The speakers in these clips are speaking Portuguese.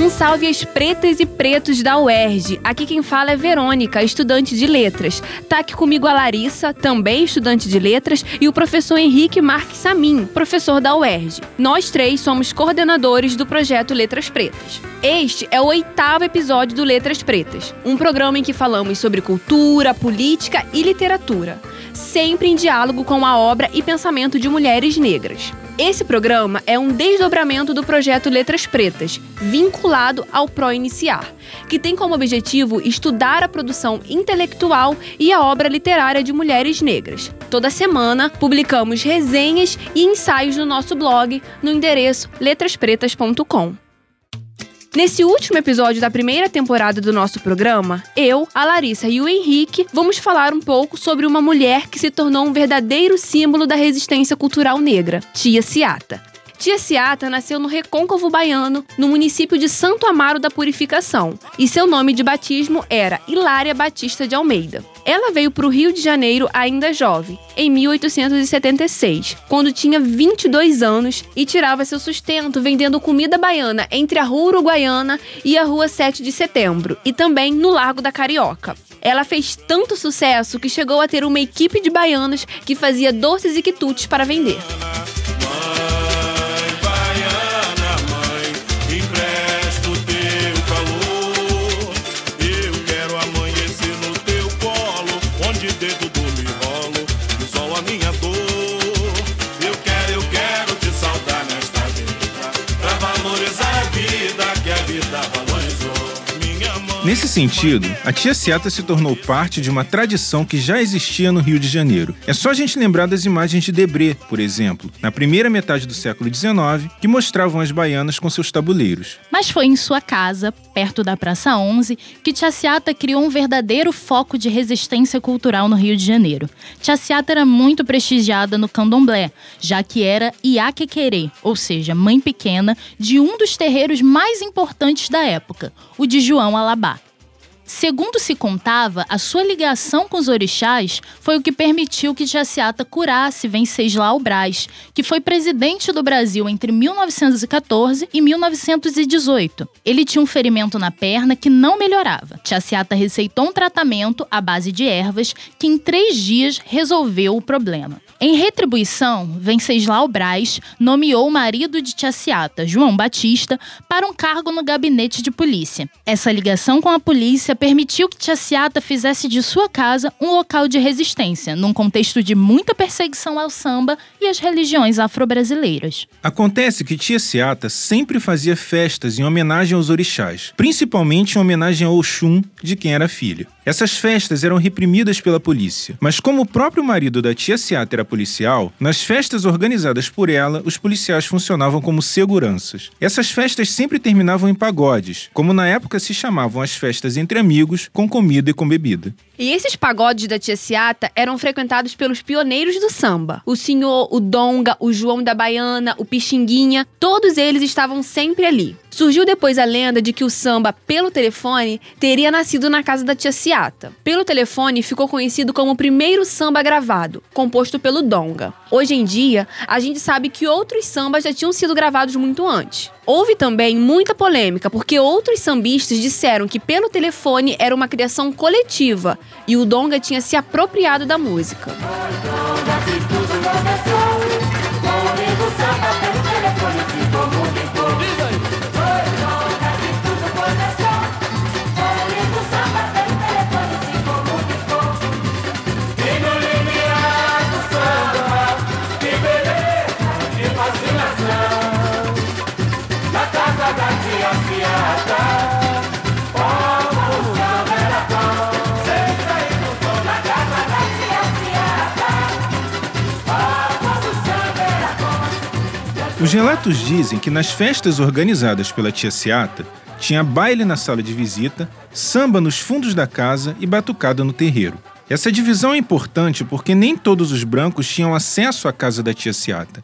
Um salve às pretas e pretos da UERJ. Aqui quem fala é Verônica, estudante de letras. Tá aqui comigo a Larissa, também estudante de letras, e o professor Henrique Marques Samin, professor da UERJ. Nós três somos coordenadores do projeto Letras Pretas. Este é o oitavo episódio do Letras Pretas, um programa em que falamos sobre cultura, política e literatura, sempre em diálogo com a obra e pensamento de mulheres negras. Esse programa é um desdobramento do projeto Letras Pretas, vinculado ao Pro Iniciar, que tem como objetivo estudar a produção intelectual e a obra literária de mulheres negras. Toda semana publicamos resenhas e ensaios no nosso blog no endereço letraspretas.com. Nesse último episódio da primeira temporada do nosso programa, eu, a Larissa e o Henrique vamos falar um pouco sobre uma mulher que se tornou um verdadeiro símbolo da resistência cultural negra, Tia Ciata. Tia Ciata nasceu no Recôncavo Baiano, no município de Santo Amaro da Purificação, e seu nome de batismo era Hilária Batista de Almeida. Ela veio para o Rio de Janeiro ainda jovem, em 1876, quando tinha 22 anos e tirava seu sustento vendendo comida baiana entre a Rua Uruguaiana e a Rua 7 de Setembro, e também no Largo da Carioca. Ela fez tanto sucesso que chegou a ter uma equipe de baianos que fazia doces e quitutes para vender. Nesse sentido, a tia Ciata se tornou parte de uma tradição que já existia no Rio de Janeiro. É só a gente lembrar das imagens de Debré, por exemplo, na primeira metade do século XIX, que mostravam as baianas com seus tabuleiros. Mas foi em sua casa, perto da Praça 11, que tia Ciata criou um verdadeiro foco de resistência cultural no Rio de Janeiro. Tia Ciata era muito prestigiada no candomblé, já que era Iaquequerê, ou seja, mãe pequena, de um dos terreiros mais importantes da época, o de João Alabá. Segundo se contava, a sua ligação com os orixás foi o que permitiu que Jaciata curasse Venceslau Braz, que foi presidente do Brasil entre 1914 e 1918. Ele tinha um ferimento na perna que não melhorava. Jaciata receitou um tratamento à base de ervas que em três dias resolveu o problema. Em retribuição, Venceslau Braz nomeou o marido de Tiaciata, João Batista, para um cargo no gabinete de polícia. Essa ligação com a polícia permitiu que Tiaciata fizesse de sua casa um local de resistência, num contexto de muita perseguição ao samba e às religiões afro-brasileiras. Acontece que Tiaciata sempre fazia festas em homenagem aos orixás, principalmente em homenagem ao Oxum, de quem era filha. Essas festas eram reprimidas pela polícia, mas como o próprio marido da tia Ciata era policial, nas festas organizadas por ela, os policiais funcionavam como seguranças. Essas festas sempre terminavam em pagodes, como na época se chamavam as festas entre amigos, com comida e com bebida. E esses pagodes da tia Ciata eram frequentados pelos pioneiros do samba. O senhor, o Donga, o João da Baiana, o Pixinguinha, todos eles estavam sempre ali. Surgiu depois a lenda de que o samba, pelo telefone, teria nascido na casa da tia Ciata. Pelo telefone ficou conhecido como o primeiro samba gravado, composto pelo Donga. Hoje em dia, a gente sabe que outros sambas já tinham sido gravados muito antes. Houve também muita polêmica, porque outros sambistas disseram que pelo telefone era uma criação coletiva e o Donga tinha se apropriado da música. Os relatos dizem que nas festas organizadas pela tia Ciata, tinha baile na sala de visita, samba nos fundos da casa e batucada no terreiro. Essa divisão é importante porque nem todos os brancos tinham acesso à casa da tia Ciata.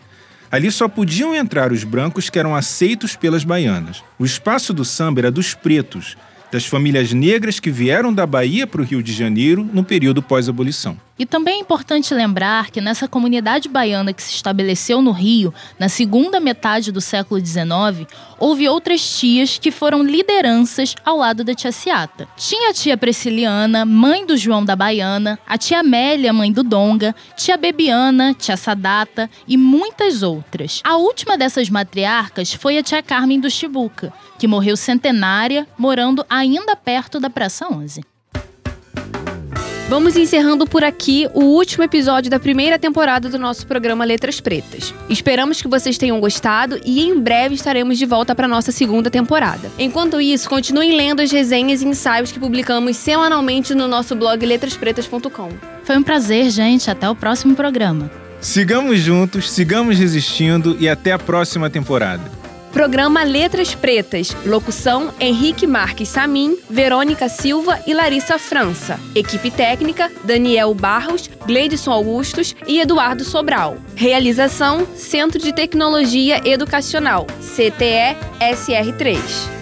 Ali só podiam entrar os brancos que eram aceitos pelas baianas. O espaço do samba era dos pretos, das famílias negras que vieram da Bahia para o Rio de Janeiro no período pós-abolição. E também é importante lembrar que nessa comunidade baiana que se estabeleceu no Rio, na segunda metade do século XIX, houve outras tias que foram lideranças ao lado da tia Ciata. Tinha a tia Prisciliana, mãe do João da Baiana, a tia Amélia, mãe do Donga, tia Bebiana, tia Sadata e muitas outras. A última dessas matriarcas foi a tia Carmen do Chibuca, que morreu centenária, morando ainda perto da Praça 11. Vamos encerrando por aqui o último episódio da primeira temporada do nosso programa Letras Pretas. Esperamos que vocês tenham gostado e em breve estaremos de volta para nossa segunda temporada. Enquanto isso, continuem lendo as resenhas e ensaios que publicamos semanalmente no nosso blog letraspretas.com. Foi um prazer, gente. Até o próximo programa. Sigamos juntos, sigamos resistindo e até a próxima temporada. Programa Letras Pretas. Locução: Henrique Marques Samin, Verônica Silva e Larissa França. Equipe técnica: Daniel Barros, Gleidson Augustos e Eduardo Sobral. Realização: Centro de Tecnologia Educacional, CTE SR3.